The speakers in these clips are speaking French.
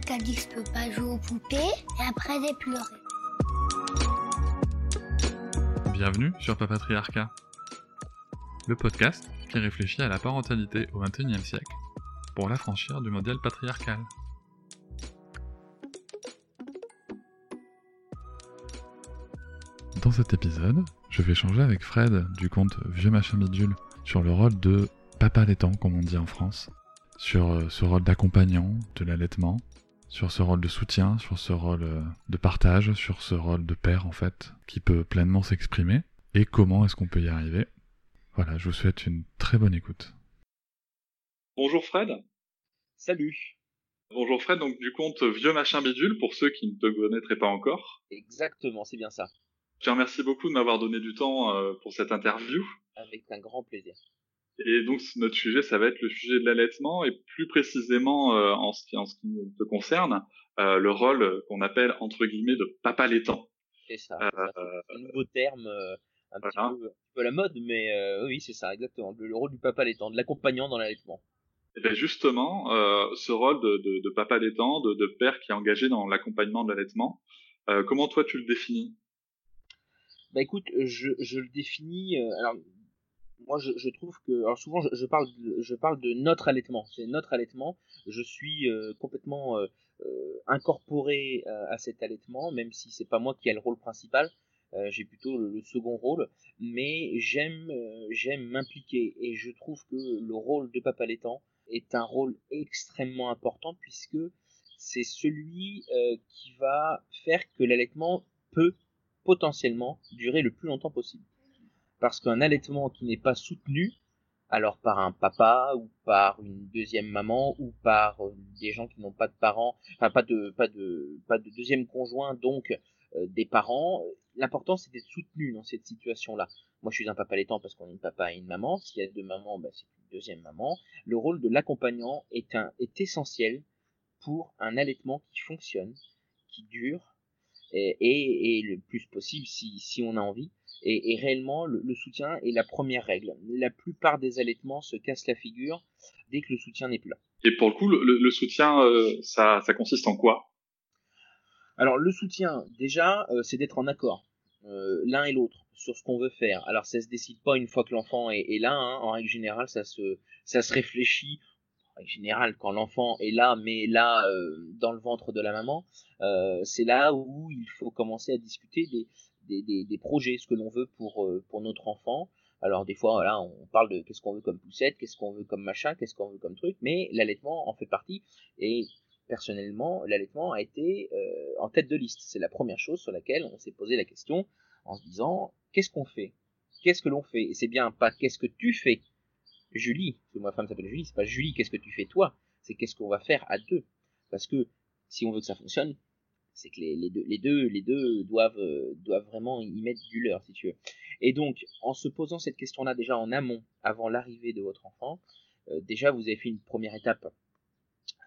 Quelqu'un qui a pas jouer aux poupées et après j'ai pleuré. Bienvenue sur Papatriarcat, le podcast qui réfléchit à la parentalité au XXIe siècle pour l'affranchir du modèle patriarcal. Dans cet épisode, je vais échanger avec Fred du compte Vieux Machin Bidule sur le rôle de papa laitant, comme on dit en France, sur euh, ce rôle d'accompagnant de l'allaitement, sur ce rôle de soutien, sur ce rôle euh, de partage, sur ce rôle de père en fait, qui peut pleinement s'exprimer, et comment est-ce qu'on peut y arriver? Voilà, je vous souhaite une très bonne écoute. Bonjour Fred. Salut. Bonjour Fred, donc du compte Vieux Machin Bidule, pour ceux qui ne te connaîtraient pas encore. Exactement, c'est bien ça. Je te remercie beaucoup de m'avoir donné du temps euh, pour cette interview. Avec un grand plaisir. Et donc notre sujet, ça va être le sujet de l'allaitement et plus précisément euh, en, ce qui, en ce qui te concerne, euh, le rôle qu'on appelle entre guillemets de papa laitant. C'est ça. C'est un nouveau terme, un, petit peu, un, peu, la mode, mais oui, c'est ça, exactement. Le, rôle du papa laitant, de l'accompagnant dans l'allaitement. Et bien justement, ce rôle de, de, de papa laitant, de, de, père qui est engagé dans l'accompagnement de l'allaitement, comment toi tu le définis? Bah écoute, je, je le définis. alors moi je, trouve que alors souvent je, parle de, je parle de notre allaitement. C'est notre allaitement. Je suis euh, complètement euh, euh, incorporé à cet allaitement même si c'est pas moi qui ai le rôle principal. J'ai plutôt le, le, second rôle. Mais j'aime j'aime m'impliquer. Et je trouve que le rôle de papa allaitant est un rôle extrêmement important puisque c'est celui qui va faire que l'allaitement peut potentiellement durer le plus longtemps possible parce qu'un allaitement qui n'est pas soutenu, alors par un papa ou par une deuxième maman ou par euh, des gens qui n'ont pas de parents, enfin pas de pas de deuxième conjoint, donc euh, des parents, l'important c'est d'être soutenu dans cette situation-là. Moi je suis un papa allaitant parce qu'on est une papa et une maman. S'il y a deux mamans, ben, c'est une deuxième maman. Le rôle de l'accompagnant est essentiel pour un allaitement qui fonctionne, qui dure et, le plus possible si si on a envie et, et réellement, le, le, soutien est la première règle. La plupart des allaitements se cassent la figure dès que le soutien n'est plus là. Et pour le coup, le, le soutien, euh, ça, ça, consiste en quoi? Alors, le soutien, déjà, euh, c'est d'être en accord, euh, l'un et l'autre, sur ce qu'on veut faire. Alors, ça se décide pas une fois que l'enfant est, est, là. Hein. En règle générale, ça se, ça se réfléchit en général, quand l'enfant est là, mais là, euh, dans le ventre de la maman, euh, c'est là où il faut commencer à discuter des, des, projets, ce que l'on veut pour, euh, pour notre enfant. Alors des fois, voilà, on parle de qu'est-ce qu'on veut comme poussette, qu'est-ce qu'on veut comme machin, qu'est-ce qu'on veut comme truc, mais l'allaitement en fait partie. Et personnellement, l'allaitement a été euh, en tête de liste. C'est la première chose sur laquelle on s'est posé la question en se disant qu'est-ce qu'on fait? Qu'est-ce que l'on fait? Et c'est bien pas qu'est-ce que tu fais, Julie, parce que ma femme s'appelle Julie, c'est pas Julie, qu'est-ce que tu fais toi? C'est qu'est-ce qu'on va faire à deux? Parce que si on veut que ça fonctionne, c'est que les, deux, les deux, les deux doivent, euh, doivent vraiment y mettre du leur, si tu veux. Et donc, en se posant cette question-là déjà en amont, avant l'arrivée de votre enfant, euh, déjà vous avez fait une première étape.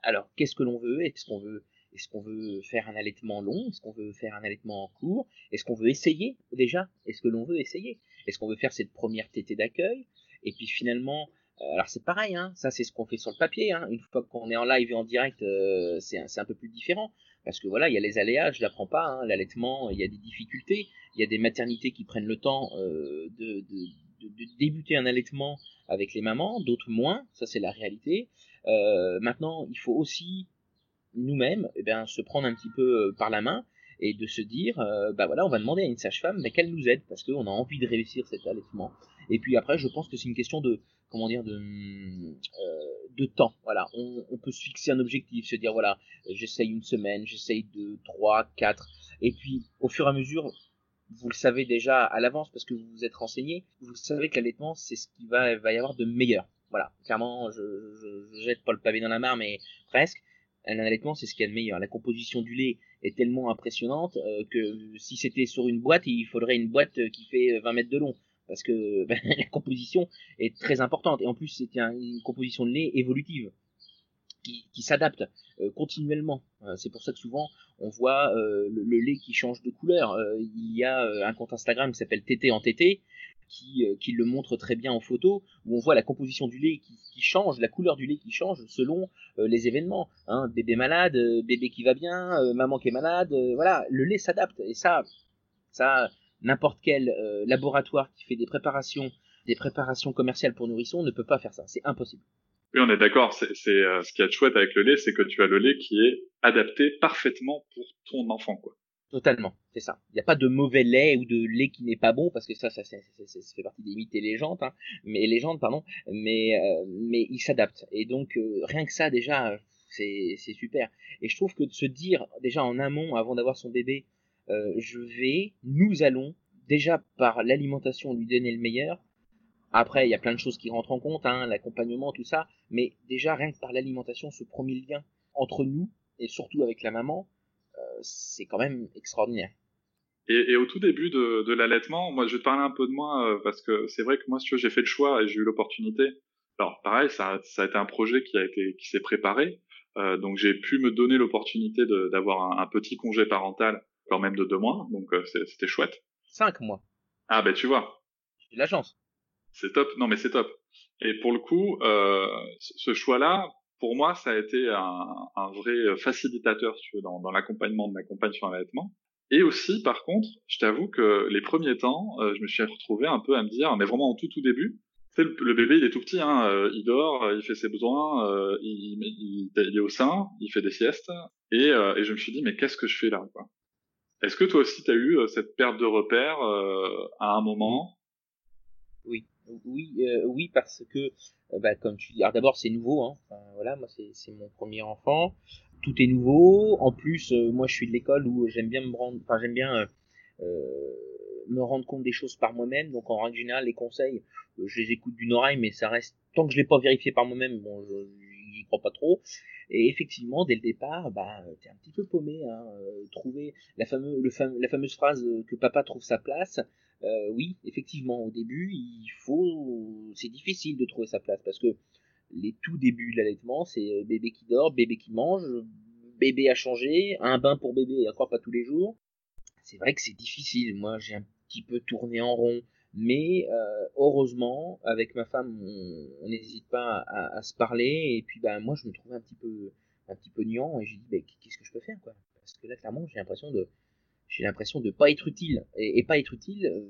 Alors, qu'est-ce que l'on veut? Est-ce qu'on veut, est-ce qu'on veut faire un allaitement long? Est-ce qu'on veut faire un allaitement en cours? Est-ce qu'on veut essayer déjà? Est-ce que l'on veut essayer? Est-ce qu'on veut faire cette première tétée d'accueil? Et puis finalement, euh, alors c'est pareil, hein, ça c'est ce qu'on fait sur le papier. Hein. Une fois qu'on est en live et en direct, c'est un, peu plus différent. Parce que voilà, il y a les aléas, je l'apprends pas, hein, l'allaitement, il y a des difficultés, il y a des maternités qui prennent le temps euh, de, débuter un allaitement avec les mamans, d'autres moins, ça c'est la réalité. Euh, maintenant, il faut aussi nous-mêmes eh bien, se prendre un petit peu par la main et de se dire, euh, bah voilà, on va demander à une sage-femme qu'elle nous aide parce qu'on a envie de réussir cet allaitement. Et puis après, je pense que c'est une question de, comment dire, de, euh, de temps. Voilà, on, peut se fixer un objectif, se dire voilà, j'essaye une semaine, j'essaye deux, trois, quatre, et puis au fur et à mesure, vous le savez déjà à l'avance parce que vous vous êtes renseigné, vous savez que l'allaitement c'est ce qui va, va y avoir de meilleur. Voilà, clairement, je, je, je jette pas le pavé dans la mare, mais presque. Un allaitement, c'est ce qu'il y a de meilleur. La composition du lait est tellement impressionnante que si c'était sur une boîte, il faudrait une boîte qui fait 20 mètres de long parce que ben, la composition est très importante et en plus c'est une composition de lait évolutive qui, s'adapte continuellement. c'est pour ça que souvent on voit le, lait qui change de couleur. il y a un compte Instagram qui s'appelle TT en TT qui, euh, qui, le montre très bien en photo, où on voit la composition du lait qui, qui change, la couleur du lait qui change selon euh, les événements. Hein, bébé malade, euh, bébé qui va bien, maman qui est malade, voilà, le lait s'adapte. Et ça, ça, n'importe quel laboratoire qui fait des préparations, des préparations commerciales pour nourrissons ne peut pas faire ça. C'est impossible. Oui, on est d'accord. C'est ce qui est chouette avec le lait, c'est que tu as le lait qui est adapté parfaitement pour ton enfant, quoi. Totalement, c'est ça. Il n'y a pas de mauvais lait ou de lait qui n'est pas bon parce que ça, ça, ça, fait partie des mythes et légendes, hein, mais légendes, pardon. Mais euh, mais il s'adapte et donc euh, rien que ça déjà, c'est c'est super. Et je trouve que de se dire déjà en amont avant d'avoir son bébé, euh, je vais, nous allons déjà par l'alimentation lui donner le meilleur. Après, il y a plein de choses qui rentrent en compte, hein, l'accompagnement, tout ça, mais déjà rien que par l'alimentation, ce premier lien entre nous et surtout avec la maman, c'est quand même extraordinaire. Et, au tout début de, l'allaitement, moi je vais te parler un peu de moi euh, parce que c'est vrai que moi, si j'ai fait le choix et j'ai eu l'opportunité. Alors pareil, ça, a été un projet qui a été qui s'est préparé, euh, donc j'ai pu me donner l'opportunité d'avoir un, petit congé parental quand même de deux mois, donc euh, c'était chouette. Cinq mois. Ah ben tu vois. J'ai de la chance. C'est top. Non mais c'est top. Et pour le coup, ce choix-là, pour moi, ça a été un, un vrai euh, facilitateur tu veux, dans, dans l'accompagnement de ma compagne sur l'allaitement. Et aussi, par contre, je t'avoue que les premiers temps, euh, je me suis retrouvé un peu à me dire, mais vraiment en tout tout début, le, le bébé il est tout petit, hein, euh, il dort, il fait ses besoins, il, il, il, est au sein, il fait des siestes, et, et je me suis dit, mais qu'est-ce que je fais là quoi? Est-ce que toi aussi tu as eu cette perte de repère à un moment? Oui, oui, oui, parce que euh, bah, comme tu dis, d'abord c'est nouveau, hein. voilà, moi c'est mon premier enfant, tout est nouveau. En plus, euh, moi je suis de l'école où j'aime bien me rendre, enfin j'aime bien euh, me rendre compte des choses par moi-même. Donc en règle générale, les conseils, je les écoute d'une oreille, mais ça reste tant que je l'ai pas vérifié par moi-même, bon, j'y crois pas trop. Et effectivement, dès le départ, bah, t'es un petit peu paumé. Hein, trouver la, fameuse, phrase que papa trouve sa place, euh, oui, effectivement, au début, il faut, c'est difficile de trouver sa place parce que les tout débuts de l'allaitement, c'est euh, bébé qui dort, bébé qui mange, bébé à changer, un bain pour bébé et encore pas tous les jours. C'est vrai que c'est difficile. Moi, j'ai un petit peu tourné en rond, mais euh, heureusement, avec ma femme, on n'hésite pas à, se parler. Et puis, ben, moi, je me trouvais un petit peu, un petit peu niant et j'ai dit, ben, qu'est-ce que je peux faire, quoi? Parce que là, clairement, j'ai l'impression de j'ai l'impression de pas être utile et, pas être utile euh,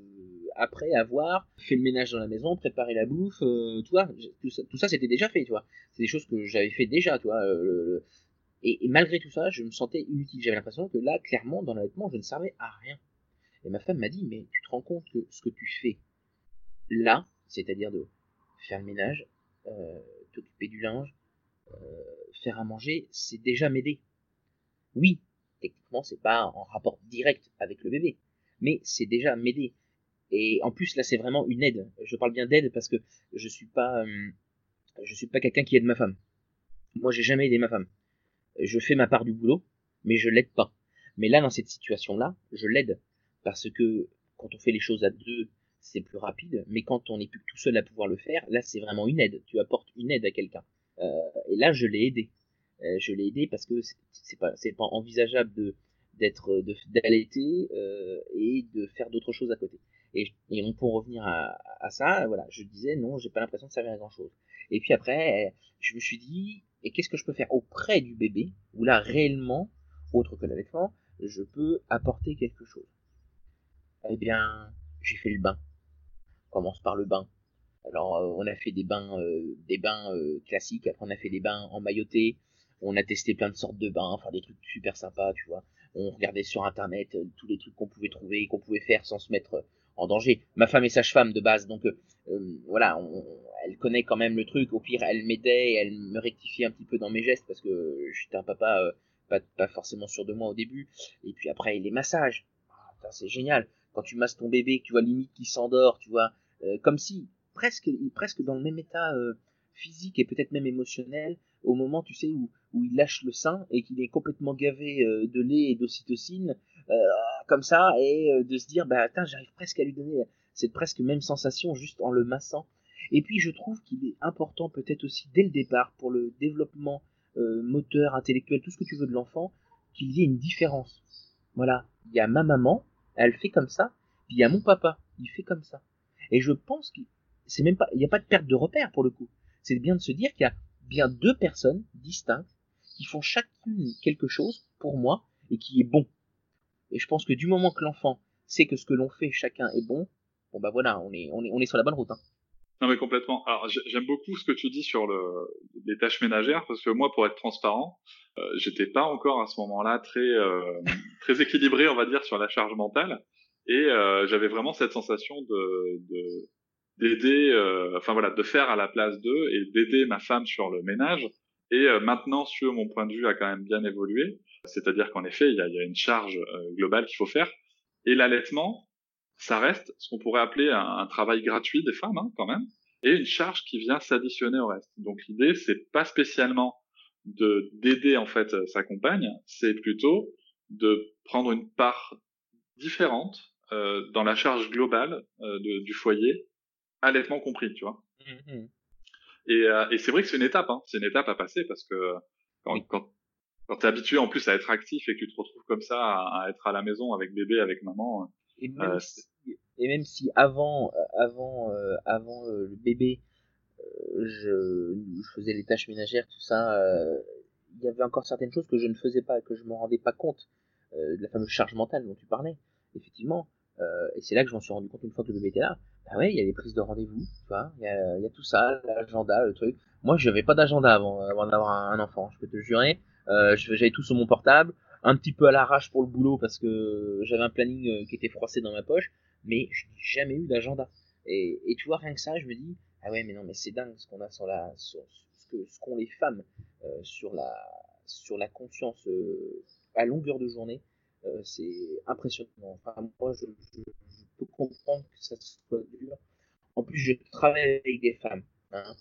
après avoir fait le ménage dans la maison, préparé la bouffe, euh, tu vois, tout ça, tout ça c'était déjà fait, tu vois? C'est des choses que j'avais fait déjà, tu vois. Euh, et, malgré tout ça, je me sentais inutile. J'avais l'impression que là, clairement, dans l'allaitement, je ne servais à rien. Et ma femme m'a dit, mais tu te rends compte que ce que tu fais là, c'est-à-dire de faire le ménage, t'occuper du linge, faire à manger, c'est déjà m'aider. Oui, techniquement, c'est pas en rapport direct avec le bébé, mais c'est déjà m'aider. Et en plus, là, c'est vraiment une aide. Je parle bien d'aide parce que je suis pas, euh, je suis pas quelqu'un qui aide ma femme. Moi, j'ai jamais aidé ma femme. Je fais ma part du boulot, mais je l'aide pas. Mais là, dans cette situation-là, je l'aide parce que quand on fait les choses à deux, c'est plus rapide. Mais quand on n'est plus tout seul à pouvoir le faire, là, c'est vraiment une aide. Tu apportes une aide à quelqu'un. Euh, et là, je l'ai aidé. Euh, je l'ai aidé parce que c'est pas pas envisageable d'être d'allaiter euh, et de faire d'autres choses à côté. Et, et on pour revenir à, à, ça, voilà, je disais non, j'ai pas l'impression de servir à grand chose. Et puis après, je me suis dit, et qu'est-ce que je peux faire auprès du bébé, où là réellement, autre que l'allaitement, je peux apporter quelque chose. Eh bien, j'ai fait le bain. On commence par le bain. Alors, euh, on a fait des bains, euh, des bains classiques. Après, on a fait des bains en mailloté on a testé plein de sortes de bains, enfin des trucs super sympas, tu vois. On regardait sur internet euh, tous les trucs qu'on pouvait trouver, qu'on pouvait faire sans se mettre euh, en danger. Ma femme est sage-femme de base, donc euh, voilà, elle connaît quand même le truc. Au pire, elle m'aidait, elle me rectifiait un petit peu dans mes gestes parce que j'étais un papa pas, pas, forcément sûr de moi au début. Et puis après, les massages, ah, c'est génial. Quand tu masses ton bébé, tu vois limite qui s'endort, tu vois, comme si presque presque dans le même état physique et peut-être même émotionnel au moment, tu sais, où, où il lâche le sein et qu'il est complètement gavé euh, de lait et d'ocytocine, euh, comme ça, et euh, de se dire, bah, attends, j'arrive presque à lui donner cette presque même sensation juste en le massant. Et puis, je trouve qu'il est important peut-être aussi dès le départ pour le développement moteur, intellectuel, tout ce que tu veux de l'enfant, qu'il y ait une différence. Voilà, il y a ma maman, elle fait comme ça, puis il y a mon papa, il fait comme ça. Et je pense qu'il c'est même pas, il n'y a pas de perte de repère pour le coup. C'est bien de se dire qu'il y a bien deux personnes distinctes qui font chacune quelque chose pour moi et qui est bon. Et je pense que du moment que l'enfant sait que ce que l'on fait chacun est bon, bon bah voilà, on est, on est, on est sur la bonne route. Hein. Non mais complètement. Alors j'aime beaucoup ce que tu dis sur le, les tâches ménagères parce que moi, pour être transparent, euh, j'étais pas encore à ce moment-là très euh, très équilibré, on va dire, sur la charge mentale et euh, j'avais vraiment cette sensation de, de d'aider, euh, enfin voilà, de faire à la place d'eux et d'aider ma femme sur le ménage. Et euh, maintenant, sur mon point de vue, a quand même bien évolué. C'est-à-dire qu'en effet, il y a, y a, une charge euh, globale qu'il faut faire. Et l'allaitement, ça reste ce qu'on pourrait appeler un, un, travail gratuit des femmes, hein, quand même, et une charge qui vient s'additionner au reste. Donc l'idée, c'est pas spécialement de d'aider en fait sa compagne, c'est plutôt de prendre une part différente euh, dans la charge globale euh, de, du foyer allaitement compris, tu vois. Mmh, mmh. Et, euh, et c'est vrai que c'est une étape, hein. c'est une étape à passer parce que quand, quand, quand t'es habitué en plus à être actif et que tu te retrouves comme ça à, à être à la maison avec bébé, avec maman. Et même, euh, si, et même si avant, euh, avant, euh, avant le bébé, je, je, faisais les tâches ménagères, tout ça, il y avait encore certaines choses que je ne faisais pas, que je me rendais pas compte de la fameuse charge mentale dont tu parlais. Effectivement, et c'est là que je m'en suis rendu compte une fois que le bébé était là ah ouais, il y a les prises de rendez-vous, tu vois, il y a, y a, tout ça, l'agenda, le truc. Moi, je n'avais pas d'agenda avant, avant d'avoir un, enfant, je peux te jurer. Euh, j'avais tout sur mon portable, un petit peu à l'arrache pour le boulot parce que j'avais un planning euh, qui était froissé dans ma poche, mais je n'ai jamais eu d'agenda. Et, tu vois, rien que ça, je me dis, ah ouais, mais non, mais c'est dingue ce qu'on a sur la, ce qu'ont les femmes euh, sur la, sur la conscience euh, à longueur de journée. Euh, c'est impressionnant. Enfin, moi, je, je, peux comprendre que ça soit dur. En plus, je travaille avec des femmes. Hein,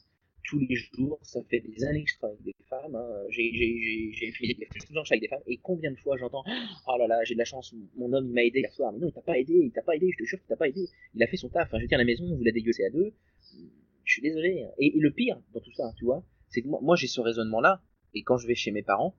tous les jours, ça fait des années que je travaille avec des femmes. Hein. J'ai fait des avec des femmes. Et combien de fois j'entends Oh là là, j'ai de la chance, mon homme m'a aidé hier soir. Mais non, il t'a pas aidé, il t'a pas aidé, je te jure qu'il t'a pas aidé. Il a fait son taf. Enfin, je dire, à la maison, vous l'avez dégueulé à deux. Je suis désolé. Hein. Et, le pire dans tout ça, tu vois, c'est que moi, moi j'ai ce raisonnement-là. Et quand je vais chez mes parents,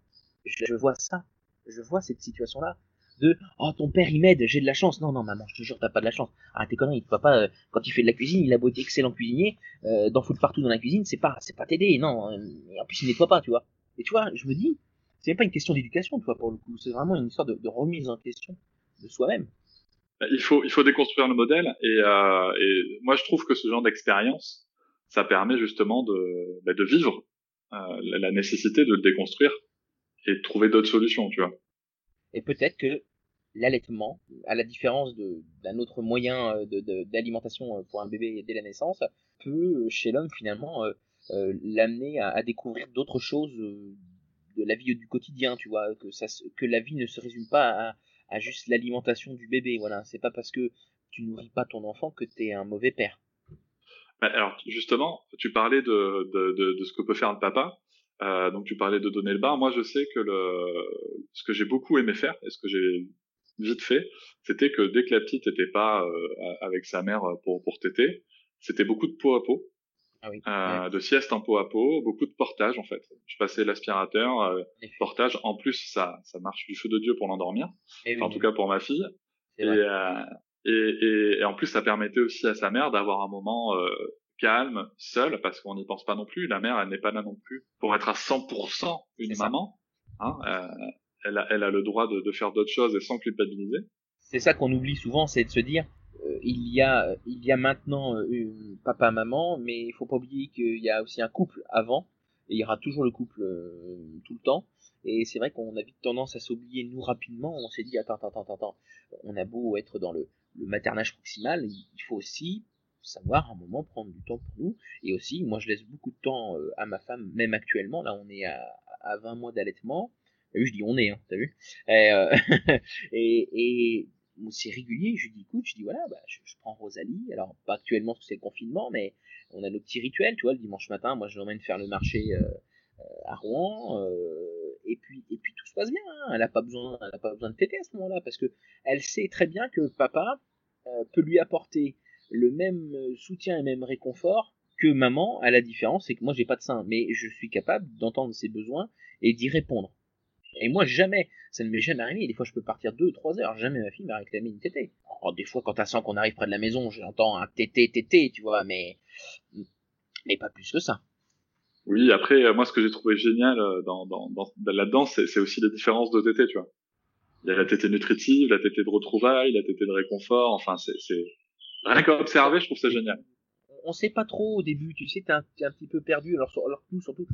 je vois ça. Je vois cette situation-là de oh ton père il m'aide, j'ai de la chance. Non non maman, je te jure t'as pas de la chance. Arrête tes conneries, il pas euh, quand il fait de la cuisine, il a beau être excellent cuisinier, euh, d'en foutre partout dans la cuisine, c'est pas c'est pas t'aider, non. Euh, et en plus il nettoie pas, tu vois. Et tu vois, je me dis, c'est même pas une question d'éducation, tu vois pour le coup, c'est vraiment une histoire de, remise en question de soi-même. Il faut il faut déconstruire le modèle et, euh, et moi je trouve que ce genre d'expérience, ça permet justement de bah, de vivre euh, la nécessité de le déconstruire et de trouver d'autres solutions, tu vois. Et peut-être que l'allaitement, à la différence d'un autre moyen euh, d'alimentation euh, pour un bébé dès la naissance, peut euh, chez l'homme finalement l'amener à, découvrir d'autres choses de la vie du quotidien, tu vois, que, la vie ne se résume pas à, juste l'alimentation du bébé. Voilà, c'est pas parce que tu nourris pas ton enfant que tu es un mauvais père. Alors justement, tu parlais de, de, ce que peut faire un papa. Euh, donc tu parlais de donner le bain. Moi, je sais que le, ce que j'ai beaucoup aimé faire et ce que j'ai vite fait, c'était que dès que la petite n'était pas euh, avec sa mère pour pour téter, c'était beaucoup de peau à peau, ah oui. euh, de sieste en peau à peau, beaucoup de portage en fait. Je passais l'aspirateur, euh, portage. En plus, ça ça marche du feu de dieu pour l'endormir. Enfin, oui. En tout cas pour ma fille. Et, euh, et, et, et, en plus, ça permettait aussi à sa mère d'avoir un moment euh, calme, seule, parce qu'on n'y pense pas non plus. La mère, elle n'est pas là non plus pour être à 100% une maman. Hein, euh, elle, a, elle a le droit de, de faire d'autres choses et sans culpabiliser. C'est ça qu'on oublie souvent, c'est de se dire, euh, il y a, il y a maintenant euh, papa, maman, mais il faut pas oublier qu'il y a aussi un couple avant, et il y aura toujours le couple euh, tout le temps. Et c'est vrai qu'on a vite tendance à s'oublier nous rapidement. On s'est dit attends, attends, attends, attends. On a beau être dans le, le maternage proximal, il faut aussi savoir un moment prendre du temps pour nous. Et aussi, moi, je laisse beaucoup de temps euh, à ma femme, même actuellement. Là, on est à, à 20 mois d'allaitement. T'as vu, je dis on est, hein, t'as vu Et, euh, et, et c'est régulier. Je dis écoute, je dis voilà, bah, je, prends Rosalie. Alors, pas actuellement parce que c'est le confinement, mais on a nos petits rituels, tu vois. Le dimanche matin, moi, je l'emmène faire le marché. Euh, à Rouen, et puis et puis tout se passe bien. Hein. Elle a pas besoin, elle pas besoin de téter à ce moment-là parce que elle sait très bien que papa peut lui apporter le même soutien et même réconfort que maman, à la différence, c'est que moi j'ai pas de sein, mais je suis capable d'entendre ses besoins et d'y répondre. Et moi jamais, ça ne m'est jamais arrivé. Des fois je peux partir deux, trois heures, jamais ma fille m'a réclamé une tétée. Alors, des fois quand elle sent qu'on arrive près de la maison, j'entends un tété, tété, tu vois, mais mais pas plus que ça. Oui, après euh, moi ce que j'ai trouvé génial euh, dans, dans, dans là-dedans, c'est aussi les différences de tétée, tu vois. Il y a la tétée nutritive, la tétée de retrouvailles, la tétée de réconfort. Enfin, c'est rien qu'à observer, je trouve ça génial on sait pas trop au début, tu sais, t'es un, un, petit peu perdu. Alors, alors nous, surtout,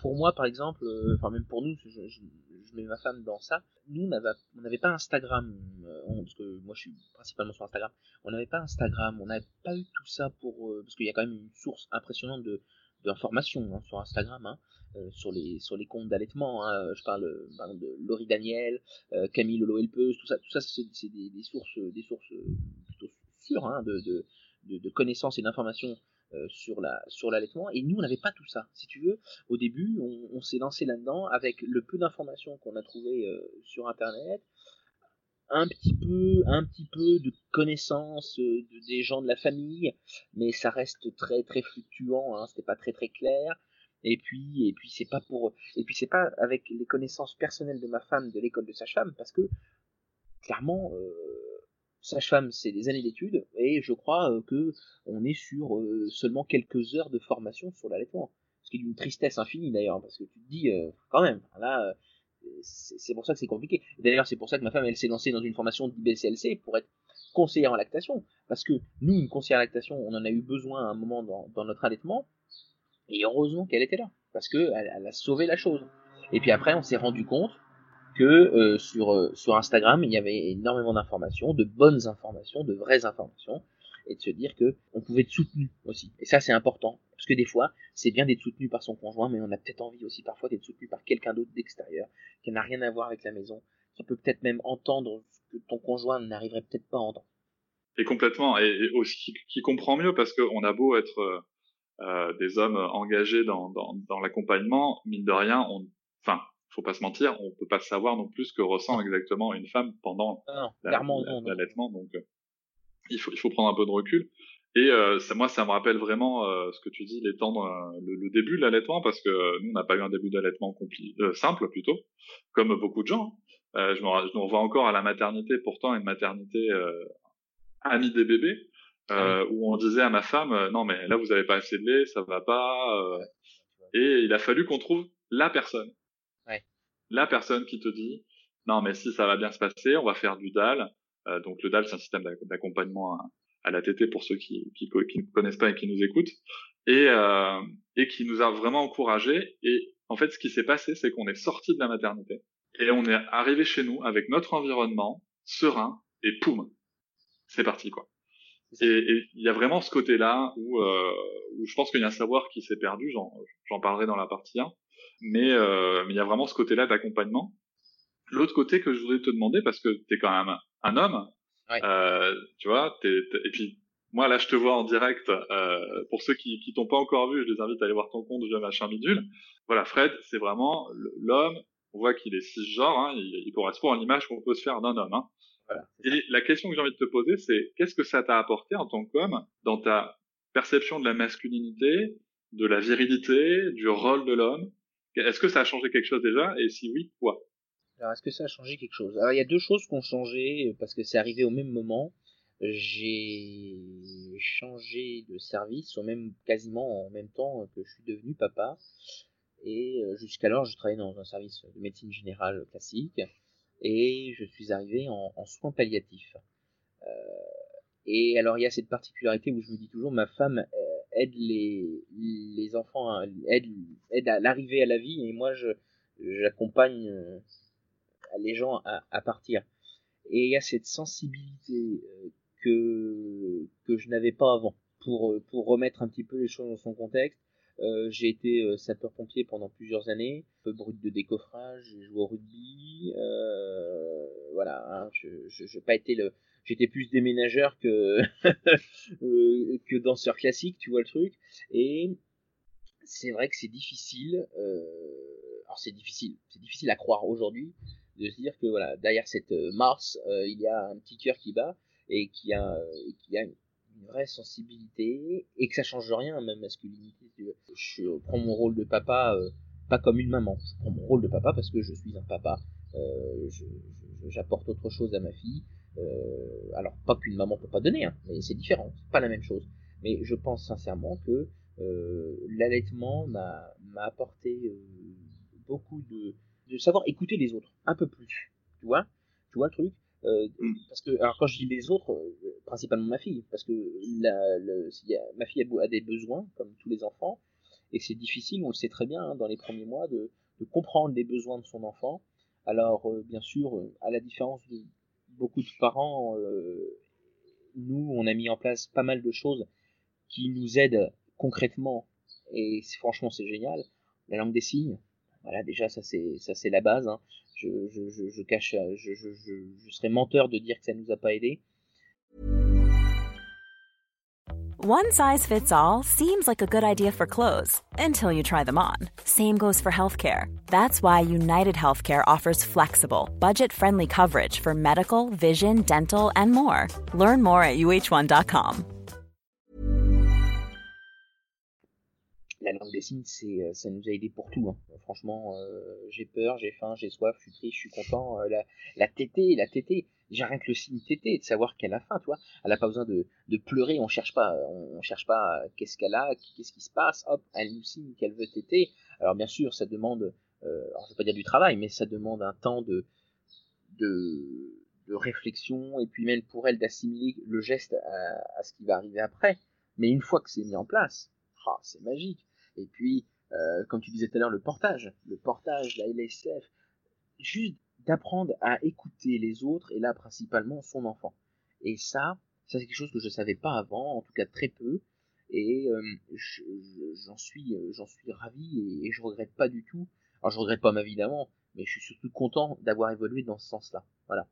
pour moi, par exemple, euh, enfin même pour nous, je, mets ma femme dans ça. Nous, on n'avait pas Instagram, euh, parce que moi, je suis principalement sur Instagram. On n'avait pas Instagram, on n'avait pas eu tout ça pour, euh, parce qu'il y a quand même une source impressionnante de d'informations hein, sur Instagram, hein, sur les sur les comptes d'allaitement. Hein, je parle de Laurie Daniel, Camille Lolo Helpeuse, tout ça, tout ça, c'est des, sources, des sources hein, de, connaissances et d'informations euh, sur la sur l'allaitement. Et nous on n'avait pas tout ça. Si tu veux au début on, s'est lancé là-dedans avec le peu d'informations qu'on a trouvé euh, sur internet un petit peu un petit peu de connaissances euh, des gens de la famille mais ça reste très très fluctuant hein, c'était pas très très clair. Et puis et puis c'est pas pour et puis c'est pas avec les connaissances personnelles de ma femme de l'école de sa femme parce que clairement sage-femme, c'est des années d'études, et je crois euh, que on est sur euh, seulement quelques heures de formation sur l'allaitement. Ce qui est d'une tristesse infinie d'ailleurs, parce que tu te dis, euh, quand même, là, c'est pour ça que c'est compliqué. D'ailleurs, c'est pour ça que ma femme, elle s'est lancée dans une formation d'IBCLC pour être conseillère en lactation, parce que nous, une conseillère en lactation, on en a eu besoin à un moment dans, notre allaitement, et heureusement qu'elle était là, parce que elle a sauvé la chose. Et puis après, on s'est rendu compte que euh, sur, euh, sur Instagram, il y avait énormément d'informations, de bonnes informations, de vraies informations, et de se dire que on pouvait être soutenu aussi. Et ça, c'est important, parce que des fois, c'est bien d'être soutenu par son conjoint, mais on a peut-être envie aussi parfois d'être soutenu par quelqu'un d'autre d'extérieur, qui n'a rien à voir avec la maison, qui peut peut-être même entendre ce que ton conjoint n'arriverait peut-être pas à entendre. Et complètement, et, aussi qui, comprend mieux, parce qu'on a beau être euh, des hommes engagés dans, dans, dans l'accompagnement, mine de rien, on, enfin, faut pas se mentir, on peut pas savoir non plus ce que ressent exactement une femme pendant l'allaitement. Donc, euh, il faut il faut prendre un peu de recul. Et euh, ça, moi, ça me rappelle vraiment euh, ce que tu dis, l'étendre le, le, début de l'allaitement, parce que nous, on n'a pas eu un début d'allaitement simple plutôt, comme beaucoup de gens. Hein. je, me, revois encore à la maternité, pourtant une maternité amie des bébés, ah où on disait à ma femme, non mais là vous avez pas assez de lait, ça va pas. et il a fallu qu'on trouve la personne la personne qui te dit non mais si ça va bien se passer, on va faire du DAL. Euh, donc le DAL c'est un système d'accompagnement à, la TT pour ceux qui, qui, ne connaissent pas et qui nous écoutent et euh, et qui nous a vraiment encouragés. Et en fait ce qui s'est passé c'est qu'on est sorti de la maternité et on est arrivé chez nous avec notre environnement serein et poum, c'est parti quoi. Et il y a vraiment ce côté-là où, euh, où je pense qu'il y a un savoir qui s'est perdu, j'en parlerai dans la partie 1, mais euh, il y a vraiment ce côté-là d'accompagnement. L'autre côté que je voudrais te demander, parce que tu es quand même un homme, euh, tu vois, et puis moi là je te vois en direct. Euh, pour ceux qui qui t'ont pas encore vu, je les invite à aller voir ton compte de machin bidule. Voilà, Fred, c'est vraiment l'homme. On voit qu'il est cisgenre, hein, il, il, correspond à l'image qu'on peut se faire d'un homme. Hein. Voilà. Et la question que j'ai envie de te poser, c'est qu'est-ce que ça t'a apporté en tant qu'homme dans ta perception de la masculinité, de la virilité, du rôle de l'homme est-ce que ça a changé quelque chose déjà? Et si oui, quoi? Alors, est-ce que ça a changé quelque chose? Alors, il y a deux choses qui ont changé parce que c'est arrivé au même moment. J'ai changé de service au même quasiment en même temps que je suis devenu papa. Et euh, jusqu'alors, je travaillais dans un service de médecine générale classique et je suis arrivé en, soins palliatifs. Euh, et alors, il y a cette particularité où je me dis toujours, ma femme, aide les, les enfants, aide, aide à l'arrivée à la vie, et moi, je, j'accompagne euh, les gens à, à, partir. Et il y a cette sensibilité euh, que, que je n'avais pas avant. Pour, euh, pour remettre un petit peu les choses dans son contexte, euh, j'ai été sapeur-pompier pendant plusieurs années, peu brut de décoffrage, j'ai joué au rugby, euh, voilà, hein, je n'ai pas été le, j'étais plus déménageur que euh, que danseur classique, tu vois le truc. Et c'est vrai que c'est difficile. alors c'est difficile, c'est difficile à croire aujourd'hui de se dire que voilà derrière cette Mars, il y a un petit cœur qui bat et qui a, qui a une, vraie sensibilité et que ça change rien, même masculinité. Je prends mon rôle de papa pas comme une maman. Je prends mon rôle de papa parce que je suis un papa. Euh, J'apporte autre chose à ma fille. Euh, alors pas qu'une maman peut pas donner, hein, mais c'est différent, c'est pas la même chose. Mais je pense sincèrement que euh, l'allaitement m'a apporté euh, beaucoup de, de savoir écouter les autres un peu plus. Tu vois, tu vois le truc? Euh, mm. parce que alors quand je dis les autres, euh, principalement ma fille, parce que la, le, ma fille a, a, des besoins comme tous les enfants, et c'est difficile, on le sait très bien, hein, dans les premiers mois, de, de, comprendre les besoins de son enfant. Alors, euh, bien sûr, euh, à la différence de beaucoup de parents, euh, nous, on a mis en place pas mal de choses qui nous aident concrètement, et franchement, c'est génial. La langue des signes, voilà, déjà, ça c'est la base. Je, serais menteur de dire que ça nous a pas aidé. One size fits all seems like a good idea for clothes until you try them on. Same goes for healthcare. That's why United Healthcare offers flexible, budget friendly coverage for medical, vision, dental, and more. Learn more at uh1.com. La langue des signes, c'est, euh, ça nous a aidé pour tout. Hein. Franchement, euh, j'ai peur, j'ai faim, j'ai soif, je suis triste, je suis content. Euh, la, la tétée, la tétée j'ai rien que le signe tété de savoir qu'elle a faim, tu vois. Elle a pas besoin de, pleurer, on cherche pas, on, cherche pas qu'est-ce qu'elle a, qu'est-ce qui se passe, hop, elle nous signe qu'elle veut téter. Alors bien sûr, ça demande, euh, alors je vais pas dire du travail, mais ça demande un temps de, réflexion et puis même pour elle d'assimiler le geste à, à, ce qui va arriver après. Mais une fois que c'est mis en place, ah, c'est magique. Et puis, euh, comme tu disais tout à l'heure, le portage, le portage, la LSF, juste d'apprendre à écouter les autres et là principalement son enfant. Et ça, ça c'est quelque chose que je savais pas avant, en tout cas très peu, et euh, j'en suis, euh, j'en suis ravi et, je regrette pas du tout. Alors je regrette pas évidemment, mais je suis surtout content d'avoir évolué dans ce sens-là. Voilà.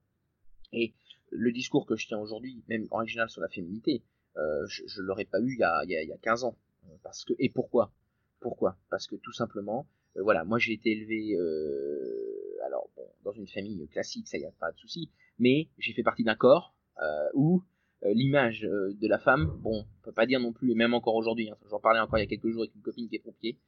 Et le discours que je tiens aujourd'hui, même original sur la féminité, je, je l'aurais pas eu il y, a, il, y a, 15 ans. Et pourquoi? Pourquoi? Parce que tout simplement, voilà, moi j'ai été élevé alors bon, dans une famille classique, ça y a pas de souci, mais j'ai fait partie d'un corps euh, où euh, l'image euh, de la femme, bon, on peut pas dire non plus, et même encore aujourd'hui, hein, j'en parlais encore il y a quelques jours avec une copine qui est pompier,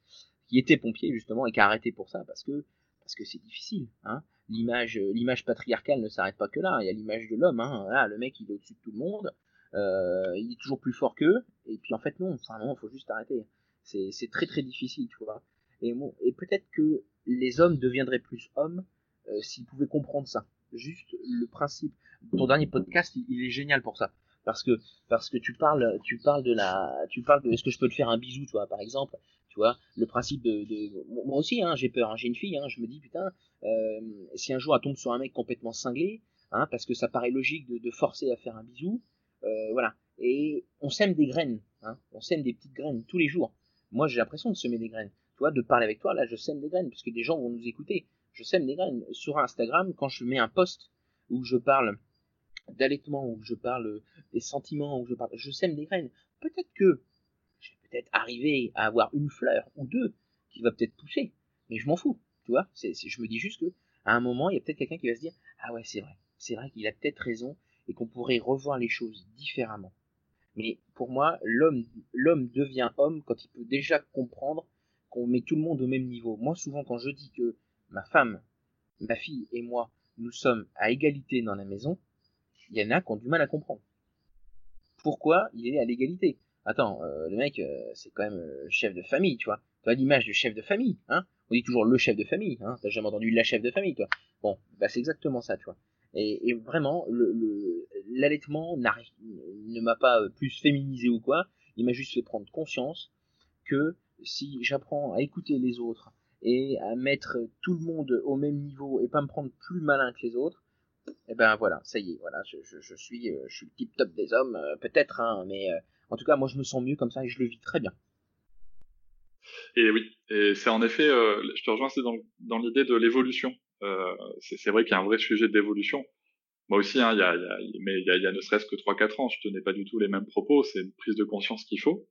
qui était pompier justement et qui a arrêté pour ça parce que parce que c'est difficile, hein. L'image l'image patriarcale ne s'arrête pas que là, il y a l'image de l'homme, hein. Là, le mec il est au-dessus de tout le monde, il est toujours plus fort qu'eux, et puis en fait non, enfin non, faut juste arrêter. C'est très très difficile, tu vois. Et, bon, et peut-être que les hommes deviendraient plus hommes euh, s'ils pouvaient comprendre ça. Juste le principe. Ton dernier podcast, il, est génial pour ça. Parce que parce que tu parles tu parles de la tu parles de est-ce que je peux te faire un bisou tu vois par exemple tu vois le principe de, de... moi aussi hein, j'ai peur hein, j'ai une fille hein, je me dis putain euh, si un jour elle tombe sur un mec complètement cinglé hein, parce que ça paraît logique de, de forcer à faire un bisou euh, voilà et on sème des graines hein, on sème des petites graines tous les jours moi j'ai l'impression de semer des graines de parler avec toi, là, je sème des graines, parce que des gens vont nous écouter. Je sème des graines. Sur Instagram, quand je mets un post où je parle d'allaitement, où je parle des sentiments, où je parle, je sème des graines. Peut-être que je vais peut-être arriver à avoir une fleur ou deux qui va peut-être pousser, mais je m'en fous, tu vois. Je me dis juste que à un moment, il y a peut-être quelqu'un qui va se dire, ah ouais, c'est vrai, c'est vrai qu'il a peut-être raison et qu'on pourrait revoir les choses différemment. Mais pour moi, l'homme, devient homme quand il peut déjà comprendre qu'on met tout le monde au même niveau. Moi, souvent, quand je dis que ma femme, ma fille et moi, nous sommes à égalité dans la maison, il y en a qui ont du mal à comprendre. Pourquoi il est à l'égalité? Attends, euh, le mec, euh, c'est quand même euh, chef de famille, tu vois. Tu as l'image du chef de famille, hein? On dit toujours le chef de famille, hein? T'as jamais entendu la chef de famille, toi? Bon, bah c'est exactement ça, tu vois. Et, vraiment, l'allaitement ne m'a pas plus féminisé ou quoi. Il m'a juste fait prendre conscience que si j'apprends à écouter les autres et à mettre tout le monde au même niveau et pas me prendre plus malin que les autres, et eh ben voilà, ça y est, voilà, je, je, euh, suis le tip top des hommes, euh, peut-être, hein, mais euh, en tout cas, moi je me sens mieux comme ça et je le vis très bien. Et oui, et c'est en effet, je te rejoins, c'est dans l'idée de l'évolution. C'est vrai qu'il y a un vrai sujet d'évolution. Moi aussi, hein, il y a, y a, mais il y a, y a ne serait-ce que 3-4 ans, je tenais pas du tout les mêmes propos. C'est une prise de conscience qu'il faut.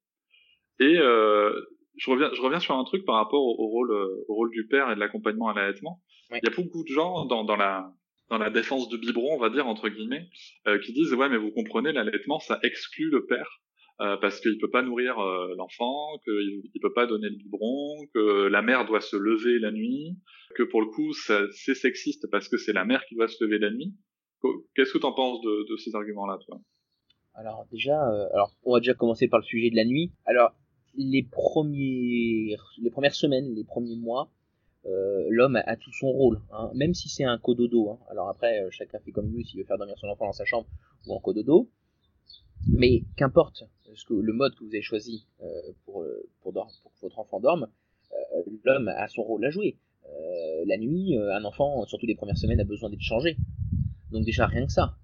Et je reviens, je reviens sur un truc par rapport au, rôle, au rôle du père et de l'accompagnement à l'allaitement. Il y a beaucoup de gens dans, dans la dans la défense du biberon, on va dire entre guillemets, euh, qui disent ouais mais vous comprenez l'allaitement ça exclut le père euh, parce qu'il peut pas nourrir euh, l'enfant, qu'il il peut pas donner le biberon, que la mère doit se lever la nuit, que pour le coup c'est sexiste parce que c'est la mère qui doit se lever la nuit. Qu'est-ce que tu en penses de, de, ces arguments-là, toi? Alors déjà, alors on va déjà commencer par le sujet de la nuit. Alors les premières, les premières semaines, les premiers mois, euh, l'homme a, tout son rôle, hein, même si c'est un cododo. Hein. Alors après, euh, chacun fait comme lui s'il veut faire dormir son enfant dans sa chambre ou en cododo. Mais qu'importe ce que, le mode que vous avez choisi euh, pour, pour, pour, que votre enfant dorme, l'homme a son rôle à jouer. la nuit, un enfant, surtout les premières semaines, a besoin d'être changé. Donc déjà rien que ça.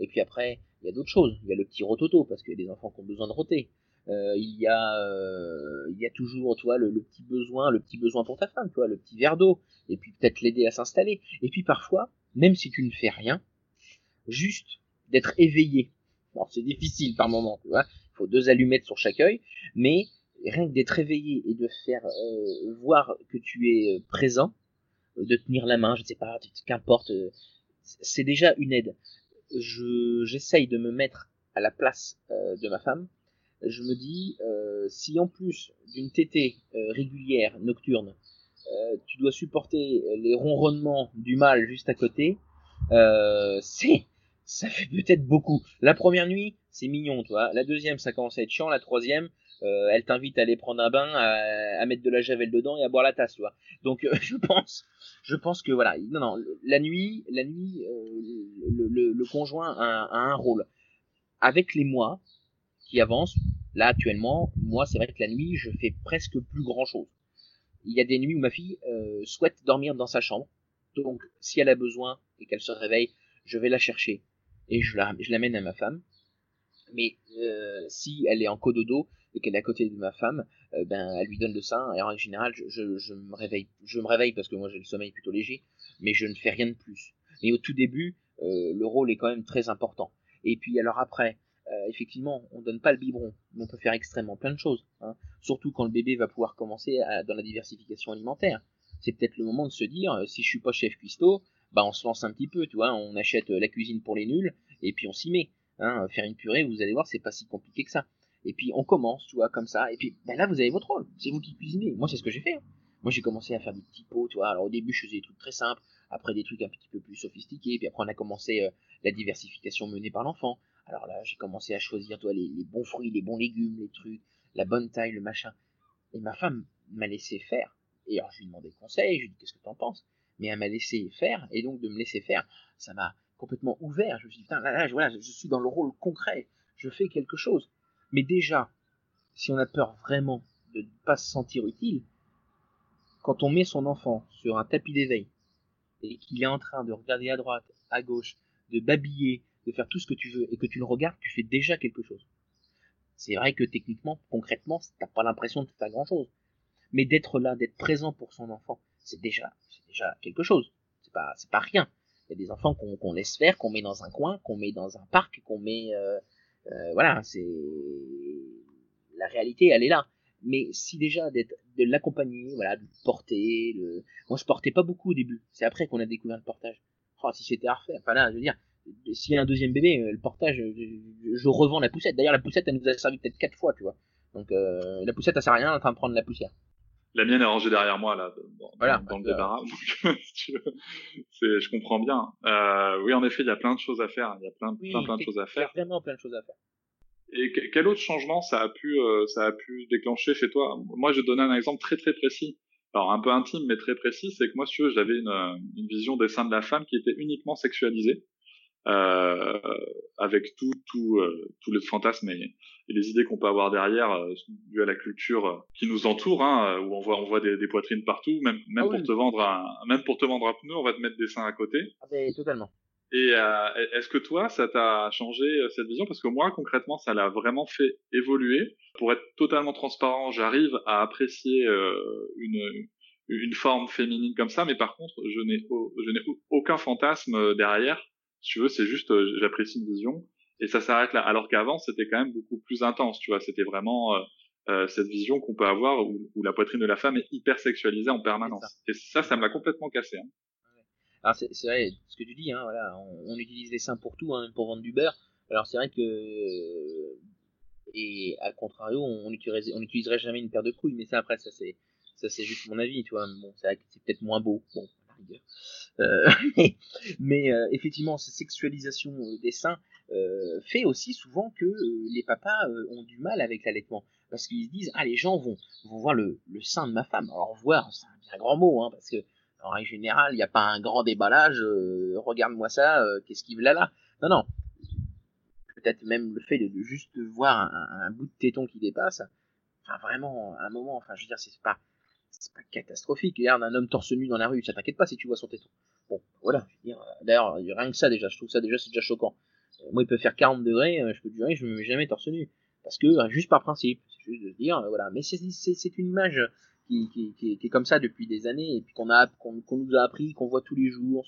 Et puis après, il y a d'autres choses. Il y a le petit rototo, parce qu'il y a des enfants qui ont besoin de roter. Euh, il y a euh, il y a toujours toi le, le, petit besoin le petit besoin pour ta femme toi le petit verre d'eau et puis peut-être l'aider à s'installer et puis parfois même si tu ne fais rien juste d'être éveillé bon c'est difficile par moment tu vois faut deux allumettes sur chaque œil mais rien que d'être éveillé et de faire euh, voir que tu es présent de tenir la main je ne sais pas qu'importe c'est déjà une aide je j'essaye de me mettre à la place de ma femme je me dis, euh, si en plus d'une tétée euh, régulière, nocturne, euh, tu dois supporter les ronronnements du mâle juste à côté, c'est, ça fait peut-être beaucoup. La première nuit, c'est mignon, toi. La deuxième, ça commence à être chiant. La troisième, elle t'invite à aller prendre un bain, à, mettre de la javel dedans et à boire la tasse, tu vois. Donc, je pense, je pense que voilà, non, non, la nuit, la nuit, le, le, conjoint a, a un rôle. Avec les mois, qui avance. Là, actuellement, moi, c'est vrai que la nuit, je fais presque plus grand chose. Il y a des nuits où ma fille euh, souhaite dormir dans sa chambre. Donc, si elle a besoin et qu'elle se réveille, je vais la chercher et je la, je l'amène à ma femme. Mais euh, si elle est en cododo et qu'elle est à côté de ma femme, euh, ben elle lui donne le sein. Et en général, je, me réveille, je me réveille parce que moi j'ai le sommeil plutôt léger, mais je ne fais rien de plus. Mais au tout début, euh, le rôle est quand même très important. Et puis alors après, effectivement, on donne pas le biberon, mais on peut faire extrêmement plein de choses. Hein. Surtout quand le bébé va pouvoir commencer dans la diversification alimentaire. C'est peut-être le moment de se dire, si je suis pas chef cuistot, bah on se lance un petit peu, tu vois, on achète la cuisine pour les nuls et puis on s'y met. Hein. Faire une purée, vous allez voir, c'est pas si compliqué que ça. Et puis on commence, tu vois, comme ça. Et puis ben là, vous avez votre rôle. C'est vous qui cuisinez. Moi, c'est ce que j'ai fait. Hein. Moi, j'ai commencé à faire des petits pots, tu vois. Alors au début, je faisais des trucs très simples, après des trucs un petit peu plus sophistiqués, puis après on a commencé la diversification menée par l'enfant. Alors là, j'ai commencé à choisir, toi, les, bons fruits, les bons légumes, les trucs, la bonne taille, le machin. Et ma femme m'a laissé faire. Et alors, je lui ai demandé conseil, je lui dit, qu'est-ce que t'en penses? Mais elle m'a laissé faire, et donc de me laisser faire, ça m'a complètement ouvert. Je me suis dit, putain, là, là, je suis dans le rôle concret, je fais quelque chose. Mais déjà, si on a peur vraiment de ne pas se sentir utile, quand on met son enfant sur un tapis d'éveil, et qu'il est en train de regarder à droite, à gauche, de babiller, de faire tout ce que tu veux et que tu le regardes, tu fais déjà quelque chose. C'est vrai que techniquement, concrètement, t'as pas l'impression de faire grand chose. Mais d'être là, d'être présent pour son enfant, c'est déjà, c'est déjà quelque chose. C'est pas, c'est pas rien. Il y a des enfants qu'on laisse faire, qu'on met dans un coin, qu'on met dans un parc, qu'on met, euh, euh, voilà, c'est la réalité, elle est là. Mais si déjà de l'accompagner, voilà, de porter, le... moi je portais pas beaucoup au début. C'est après qu'on a découvert le portage. Oh, si c'était à. Enfin là, je veux dire, s'il y a un deuxième bébé, euh, le portage, je, revends la poussette. D'ailleurs, la poussette, elle nous a servi peut-être quatre fois, tu vois. Donc, la poussette, elle sert à rien, en train de prendre la poussière. La mienne est rangée derrière moi, là, dans, voilà, dans le débarras. je comprends bien. Euh, oui, en effet, il y a plein de choses à faire. Il y a plein, plein, plein de choses à faire. Il y a vraiment plein de choses à faire. Et quel autre changement ça a pu, ça a pu déclencher chez toi? Moi, je vais donner un exemple très très précis. Alors un peu intime mais très précis, c'est que moi, si tu veux, j'avais une, une vision des seins de la femme qui était uniquement sexualisée euh, avec tout, tout, euh, tous les fantasmes et, les idées qu'on peut avoir derrière euh, dû à la culture euh, qui nous entoure, hein, où on voit, on voit des, des poitrines partout, même, même ah pour te vendre un, même pour te vendre un pneu, on va te mettre des seins à côté. Ah ben, totalement. Et euh, est-ce que toi, ça t'a changé cette vision? Parce que moi, concrètement, ça l'a vraiment fait évoluer. Pour être totalement transparent, j'arrive à apprécier euh, une, une forme féminine comme ça, mais par contre, je n'ai aucun fantasme derrière tu veux, c'est juste, euh, j'apprécie une vision et ça s'arrête là. Alors qu'avant, c'était quand même beaucoup plus intense, tu vois. C'était vraiment, euh, euh, cette vision qu'on peut avoir où, où, la poitrine de la femme est hyper sexualisée en permanence. Ça. Et ça, ça me l'a complètement cassé. Hein. Alors c'est vrai, ce que tu dis, hein, voilà, on, on, utilise les seins pour tout, hein, pour vendre du beurre. Alors c'est vrai que et à contrario, on n'utiliserait on utiliserait jamais une paire de couilles, mais ça après ça c'est ça c'est juste mon avis, tu vois. Bon, c'est peut-être moins beau, bon, euh, mais euh, effectivement, cette sexualisation euh, des seins euh, fait aussi souvent que euh, les papas ont du mal avec l'allaitement parce qu'ils se disent ah les gens vont vont voir le, le sein de ma femme. Alors voir, c'est un grand mot, hein, parce que en règle générale, il n'y a pas un grand déballage. Regarde-moi ça, qu'est-ce qu'il a là Non non, peut-être même le fait de, de juste voir un, un, bout de téton qui dépasse, enfin vraiment un moment, enfin je veux dire c'est pas c'est pas catastrophique. Regarde un homme torse nu dans la rue, ça t'inquiète pas si tu vois son téton. Bon, voilà. D'ailleurs, rien que ça déjà, je trouve ça déjà c'est déjà choquant. Euh, moi, il peut faire 40 degrés, euh, je peux dire, je me mets jamais torse nu, parce que euh, juste par principe, c'est juste de se dire, voilà. Mais c'est une image qui, qui, est comme ça depuis des années et puis qu'on a qu'on nous a appris, qu'on voit tous les jours.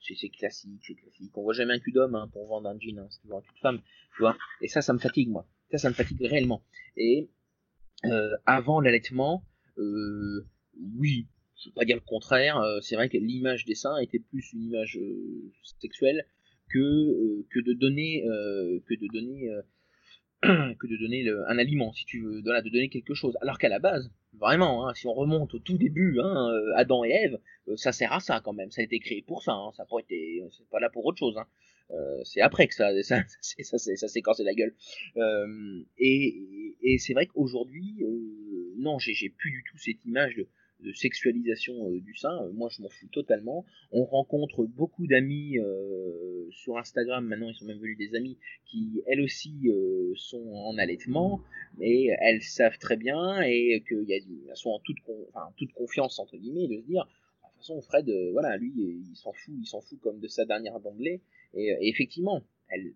C'est classique, c'est classique. On voit jamais un cul d'homme hein, pour vendre un jean, hein, c'est toujours un cul de femme, tu vois. Et ça, ça me fatigue, moi. Ça, ça me fatigue réellement. Et euh, avant l'allaitement, euh, oui, je veux pas dire le contraire. Euh, c'est vrai que l'image des seins était plus une image euh, sexuelle que euh, de donner que de donner que de donner un aliment, si tu veux, de, de donner quelque chose. Alors qu'à la base, vraiment, hein, si on remonte au tout début, hein, Adam et Ève, ça sert à ça quand même. Ça a été créé pour ça. Hein, ça n'a pas été, c'est pas là pour autre chose. Euh, c'est après que ça, ça, ça, ça, s'est cassé la gueule. Euh, et, c'est vrai qu'aujourd'hui, euh, non, j'ai plus du tout cette image de, sexualisation du sein. moi, je m'en fous totalement. On rencontre beaucoup d'amis sur Instagram. Maintenant, ils sont même venus des amis qui, elles aussi, sont en allaitement, mais elles savent très bien et qu'elles elles sont en toute, enfin, toute confiance entre guillemets de se dire. De toute façon, Fred, voilà, lui, il s'en fout, il s'en fout comme de sa dernière d'anglais. Et, et effectivement, elle,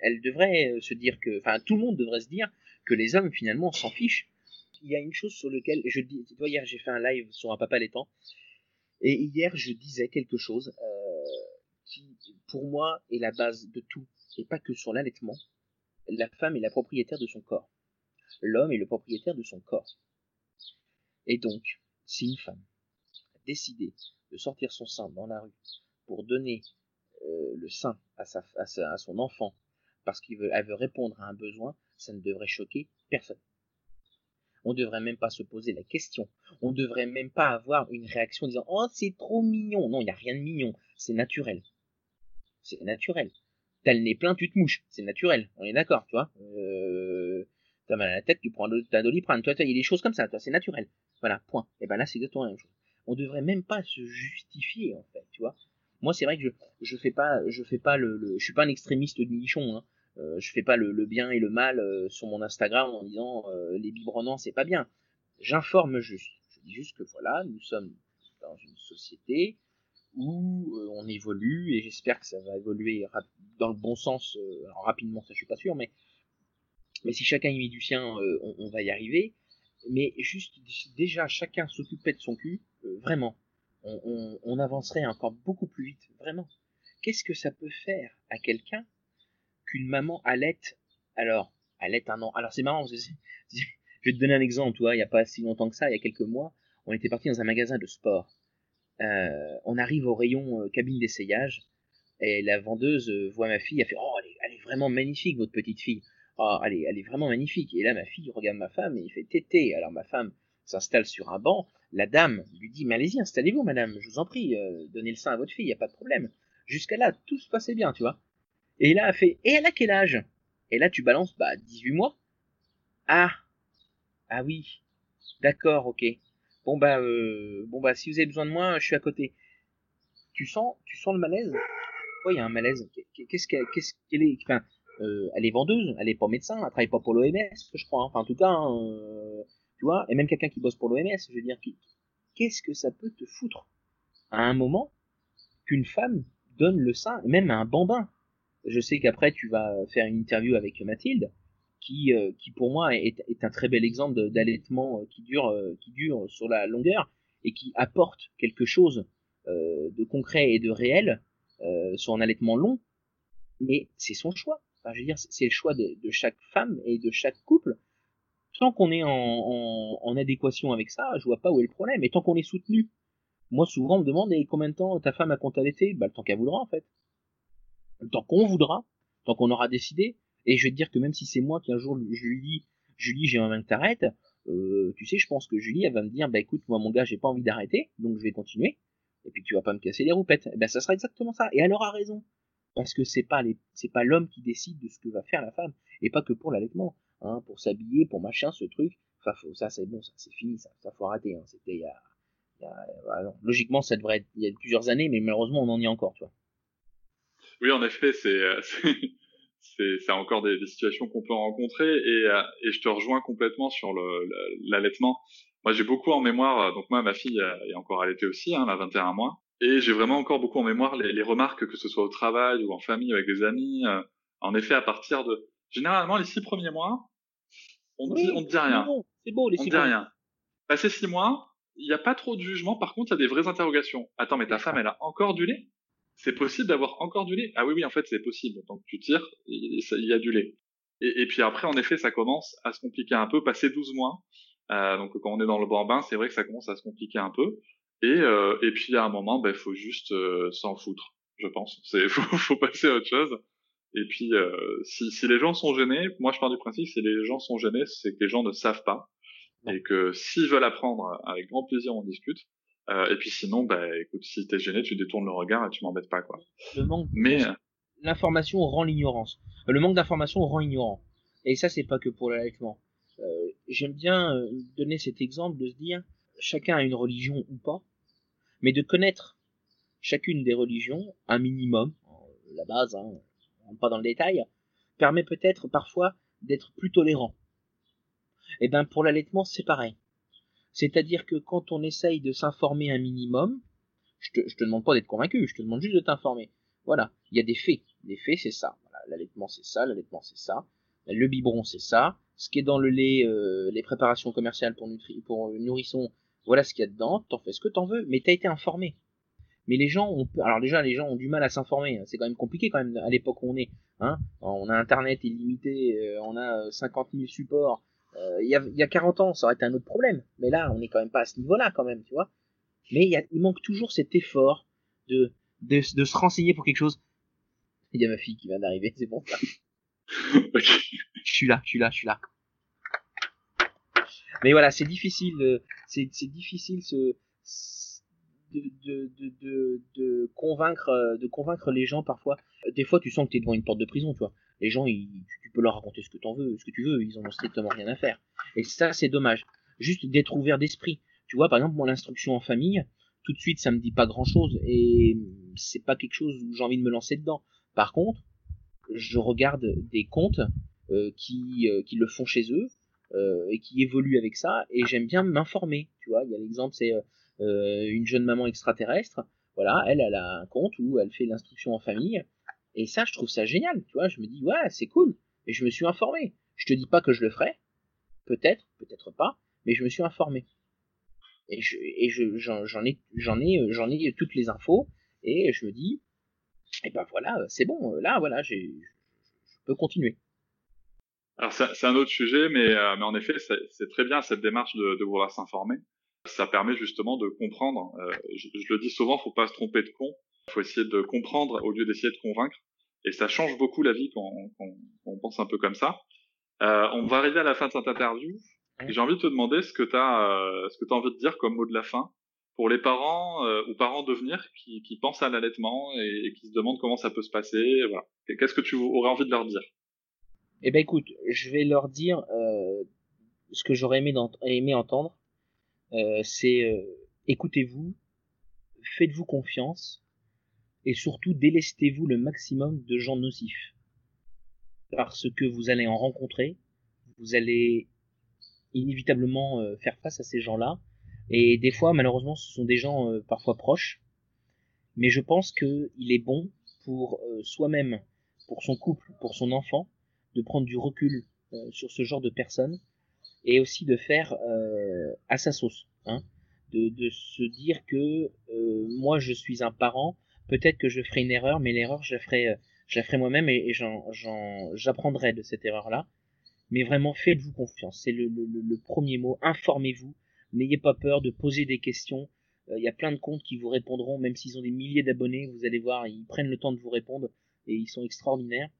elle, devrait se dire que, enfin, tout le monde devrait se dire que les hommes finalement s'en fichent. Il y a une chose sur laquelle je dis, tu vois, hier j'ai fait un live sur un papa laitant, et hier je disais quelque chose euh, qui, pour moi, est la base de tout, et pas que sur l'allaitement. La femme est la propriétaire de son corps. L'homme est le propriétaire de son corps. Et donc, si une femme a décidé de sortir son sein dans la rue pour donner euh, le sein à, sa, à, sa, à son enfant parce qu'elle veut, veut répondre à un besoin, ça ne devrait choquer personne. On ne devrait même pas se poser la question. On ne devrait même pas avoir une réaction disant Oh, c'est trop mignon. Non, il n'y a rien de mignon. C'est naturel. C'est naturel. T'as le nez plein, tu te mouches. C'est naturel. On est d'accord, tu vois. Euh, T'as mal à la tête, tu prends ta doliprane. Il y a des choses comme ça. C'est naturel. Voilà, point. Et ben là, c'est exactement la même chose. On devrait même pas se justifier, en fait, tu vois. Moi, c'est vrai que je je fais pas je fais pas le, le je suis pas un extrémiste de nichon. Hein. Euh, je fais pas le, le, bien et le mal euh, sur mon Instagram en disant euh, les biberonnants c'est pas bien. J'informe juste. Je dis juste que voilà, nous sommes dans une société où euh, on évolue et j'espère que ça va évoluer dans le bon sens alors rapidement ça je suis pas sûr mais mais si chacun y met du sien on, on, va y arriver mais juste déjà chacun s'occupait de son cul vraiment on, avancerait encore beaucoup plus vite, vraiment. Qu'est-ce que ça peut faire à quelqu'un qu'une maman allaite Alors, allaite un an? Alors c'est marrant, je vais te donner un exemple, toi, il n'y a pas si longtemps que ça, il y a quelques mois, on était parti dans un magasin de sport. Euh, on arrive au rayon euh, cabine d'essayage, et la vendeuse euh, voit ma fille, elle fait Oh, elle est, elle est vraiment magnifique, votre petite fille. Oh, elle est, elle est vraiment magnifique. Et là, ma fille regarde ma femme et il fait Tété. Alors ma femme s'installe sur un banc, la dame lui dit, mais allez-y, installez-vous, madame, je vous en prie, euh, donnez le sein à votre fille, y a pas de problème. Jusqu'à là, tout se passait bien, tu vois. Et là, elle fait, et elle a quel âge? Et là, tu balances, bah, 18 mois. Ah, ah oui, d'accord, ok. Bon bah, euh, bon bah, si vous avez besoin de moi, je suis à côté. Tu sens, tu sens le malaise? Oui, il y a un malaise. Qu'est-ce qu'elle, est, enfin, euh, elle est vendeuse, elle est pas médecin, elle travaille pas pour l'OMS, je crois. Hein. Enfin, en tout cas, hein, et même quelqu'un qui bosse pour l'OMS, je veux dire, qu'est-ce que ça peut te foutre? À un moment qu'une femme donne le sein, même à un bambin. Je sais qu'après tu vas faire une interview avec Mathilde, qui, euh, qui pour moi est, un très bel exemple d'allaitement euh, qui dure, euh, qui dure sur la longueur et qui apporte quelque chose de concret et de réel sur un allaitement long, mais c'est son choix. Je veux dire, c'est le choix de chaque femme et de chaque couple tant qu'on est en, adéquation avec ça, je vois pas où est le problème. Et tant qu'on est soutenu, moi souvent on me demande et combien de temps ta femme a compté l'été? Bah le temps qu'elle voudra en fait. Le temps qu'on voudra, tant qu'on aura décidé. Et je vais te dire que même si c'est moi qui un jour je lui dis Julie j'ai envie que t'arrêtes, euh, tu sais je pense que Julie elle va me dire bah écoute moi mon gars j'ai pas envie d'arrêter donc je vais continuer et puis tu vas pas me casser les roupettes. Et ben ça sera exactement ça. Et elle aura raison parce que c'est pas les c'est pas l'homme qui décide de ce que va faire la femme et pas que pour l'allaitement hein, pour s'habiller pour machin ce truc enfin faut, ça c'est bon ça c'est fini ça ça faut arrêter hein. c'était il y a, voilà, logiquement ça devrait être il y a plusieurs années mais malheureusement on en est encore tu vois oui en effet c'est c'est c'est encore des, situations qu'on peut rencontrer et et je te rejoins complètement sur l'allaitement moi j'ai beaucoup en mémoire donc moi ma fille est encore allaitée aussi hein, elle a 21 mois et j'ai vraiment encore beaucoup en mémoire les, remarques, que ce soit au travail ou en famille avec des amis. Euh, en effet, à partir de généralement les six premiers mois, on ne oui, dit, rien. C'est beau, les on six dit rien. Passé six mois, il n'y a pas trop de jugement. Par contre, il y a des vraies interrogations. Attends, mais ta femme, elle a encore du lait? C'est possible d'avoir encore du lait? Ah oui, oui, en fait, c'est possible. Donc tu tires, il y a du lait. Et, et, puis après, en effet, ça commence à se compliquer un peu. Passé 12 mois, euh, donc quand on est dans le bambin, c'est vrai que ça commence à se compliquer un peu. Et, euh, et puis à un moment, ben faut juste euh, s'en foutre, je pense. C'est faut, faut passer à autre chose. Et puis euh, si, si les gens sont gênés, moi je pars du principe si les gens sont gênés, c'est que les gens ne savent pas et que s'ils veulent apprendre, avec grand plaisir on discute. Euh, et puis sinon, bah écoute, si t'es gêné, tu détournes le regard et tu m'embêtes pas quoi. Le manque. Mais l'information rend l'ignorance. Le manque d'information rend ignorant. Et ça c'est pas que pour l'allaitement. Euh, J'aime bien donner cet exemple de se dire chacun a une religion ou pas, mais de connaître chacune des religions, un minimum, la base, hein, pas dans le détail, permet peut-être parfois d'être plus tolérant. Et ben pour l'allaitement c'est pareil. C'est-à-dire que quand on essaye de s'informer un minimum, je te, te demande pas d'être convaincu, je te demande juste de t'informer. Voilà, il y a des faits. Les faits c'est ça. L'allaitement c'est ça, l'allaitement c'est ça, le biberon c'est ça, ce qui est dans le lait, euh, les préparations commerciales pour, pour nourrissons, voilà ce qu'il y a dedans, t'en fais ce que t'en veux, mais t'as été informé. Mais les gens ont, alors déjà les gens ont du mal à s'informer, c'est quand même compliqué quand même à l'époque où on est, hein. On a internet illimité, euh, on a 50 000 supports. Euh, il y, a, y a 40 ans, ça aurait été un autre problème. Mais là, on est quand même pas à ce niveau-là quand même, tu vois. Mais il, y a, il manque toujours cet effort de, de, de se renseigner pour quelque chose. Il y a ma fille qui vient d'arriver, c'est bon ça. okay. Je suis là, je suis là, je suis là. Mais voilà, c'est difficile, c'est difficile ce, de, de, de, de, convaincre, de convaincre les gens parfois. Des fois, tu sens que tu es devant une porte de prison, tu vois. Les gens, ils, tu peux leur raconter ce que t'en veux, ce que tu veux, ils en ont strictement rien à faire. Et ça, c'est dommage. Juste d'être ouvert d'esprit. Tu vois, par exemple, moi, l'instruction en famille, tout de suite, ça me dit pas grand chose et c'est pas quelque chose où j'ai envie de me lancer dedans. Par contre, je regarde des comptes euh, qui, euh, qui le font chez eux, euh, et qui évolue avec ça et j'aime bien m'informer tu vois il y a l'exemple c'est euh, une jeune maman extraterrestre voilà elle elle a un compte où elle fait l'instruction en famille. Et ça je trouve ça génial tu vois je me dis ouais c'est cool. Et je me suis informé. Je te dis pas que je le ferai. Peut-être peut-être pas mais je me suis informé. Et je je j'en ai j'en ai j'en ai toutes les infos. Et je me dis et ben voilà c'est bon. Là voilà j'ai je peux continuer. Alors c'est un autre sujet, mais, euh, mais en effet, c'est très bien cette démarche de, de vouloir s'informer. Ça permet justement de comprendre. Euh, je, je, le dis souvent, faut pas se tromper de con. Faut essayer de comprendre au lieu d'essayer de convaincre. Et ça change beaucoup la vie quand, quand, quand on pense un peu comme ça. Euh, on va arriver à la fin de cette interview. J'ai envie de te demander ce que tu as, euh, ce que as envie de dire comme mot de la fin pour les parents euh, ou parents devenir qui, qui pensent à l'allaitement et, et, qui se demandent comment ça peut se passer. Voilà. Qu'est-ce que tu aurais envie de leur dire? Eh ben écoute, je vais leur dire euh, ce que j'aurais aimé, aimé, entendre. Euh, c'est euh, écoutez-vous, faites-vous confiance et surtout délestez-vous le maximum de gens nocifs. Parce que vous allez en rencontrer, vous allez inévitablement euh, faire face à ces gens-là. Et des fois, malheureusement, ce sont des gens parfois proches. Mais je pense qu'il est bon pour soi-même, pour son couple, pour son enfant, de prendre du recul sur ce genre de personnes et aussi de faire euh, à sa sauce, hein, de, de se dire que euh, moi je suis un parent, peut-être que je ferai une erreur, mais l'erreur je la ferai, je la ferai moi-même et, et j'apprendrai de cette erreur-là. Mais vraiment, faites-vous confiance. C'est le, le, le, premier mot. Informez-vous. N'ayez pas peur de poser des questions. Il y a plein de comptes qui vous répondront, même s'ils ont des milliers d'abonnés. Vous allez voir, ils prennent le temps de vous répondre et ils sont extraordinaires.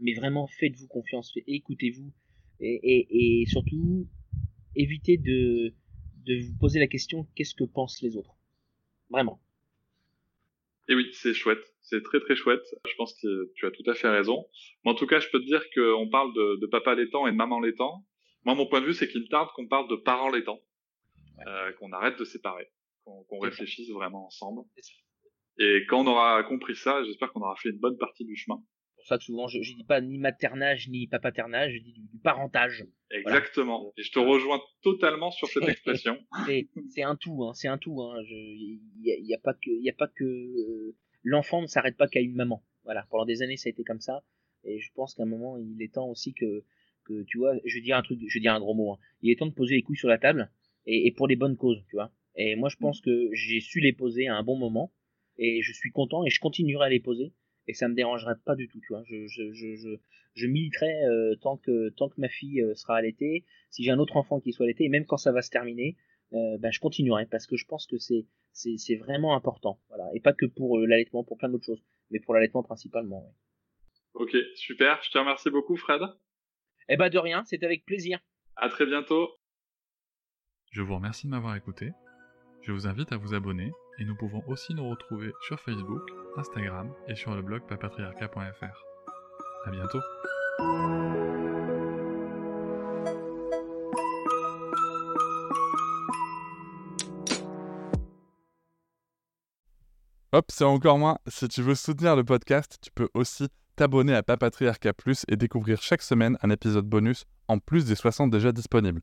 Mais vraiment, faites-vous confiance, écoutez-vous et, et, et, surtout, évitez de, de vous poser la question qu'est-ce que pensent les autres? Vraiment. Et oui, c'est chouette. C'est très très chouette. Je pense que tu as tout à fait raison. Mais en tout cas, je peux te dire qu'on parle de, de papa laitant et de maman laitant. Moi, mon point de vue, c'est qu'il tarde qu'on parle de parents laitants. Euh, qu'on arrête de séparer. Qu'on qu réfléchisse vraiment ensemble. Et quand on aura compris ça, j'espère qu'on aura fait une bonne partie du chemin. C'est pour ça que souvent, je, je dis pas ni maternage ni papaternage, je dis du, du parentage. Exactement. Voilà. Et je te rejoins totalement sur cette expression. c'est un tout, hein, c'est un tout. Hein. Il y, y, a pas que, il y a pas que euh, l'enfant ne s'arrête pas qu'à une maman. Voilà. Pendant des années, ça a été comme ça. Et je pense qu'à un moment, il est temps aussi que, que tu vois, je veux dire un truc, je un gros mot. Hein. Il est temps de poser les couilles sur la table et, et pour les bonnes causes, tu vois. Et moi, je pense que j'ai su les poser à un bon moment et je suis content et je continuerai à les poser et ça me dérangerait pas du tout tu vois. Je je je je, je militerai euh, tant que tant que ma fille euh, sera allaitée. Si j'ai un autre enfant qui soit allaité et même quand ça va se terminer euh, ben je continuerai parce que je pense que c'est c'est c'est vraiment important voilà. Et pas que pour euh, l'allaitement pour plein d'autres choses mais pour l'allaitement principalement ouais. ok super. Je te remercie beaucoup Fred. Eh ben de rien c'est avec plaisir. À très bientôt. Je vous remercie de m'avoir écouté. Je vous invite à vous abonner et nous pouvons aussi nous retrouver sur Facebook, Instagram et sur le blog papatriarca.fr. À bientôt. Hop, c'est encore moins. Si tu veux soutenir le podcast, tu peux aussi t'abonner à Papatriarca Plus et découvrir chaque semaine un épisode bonus en plus des 60 déjà disponibles.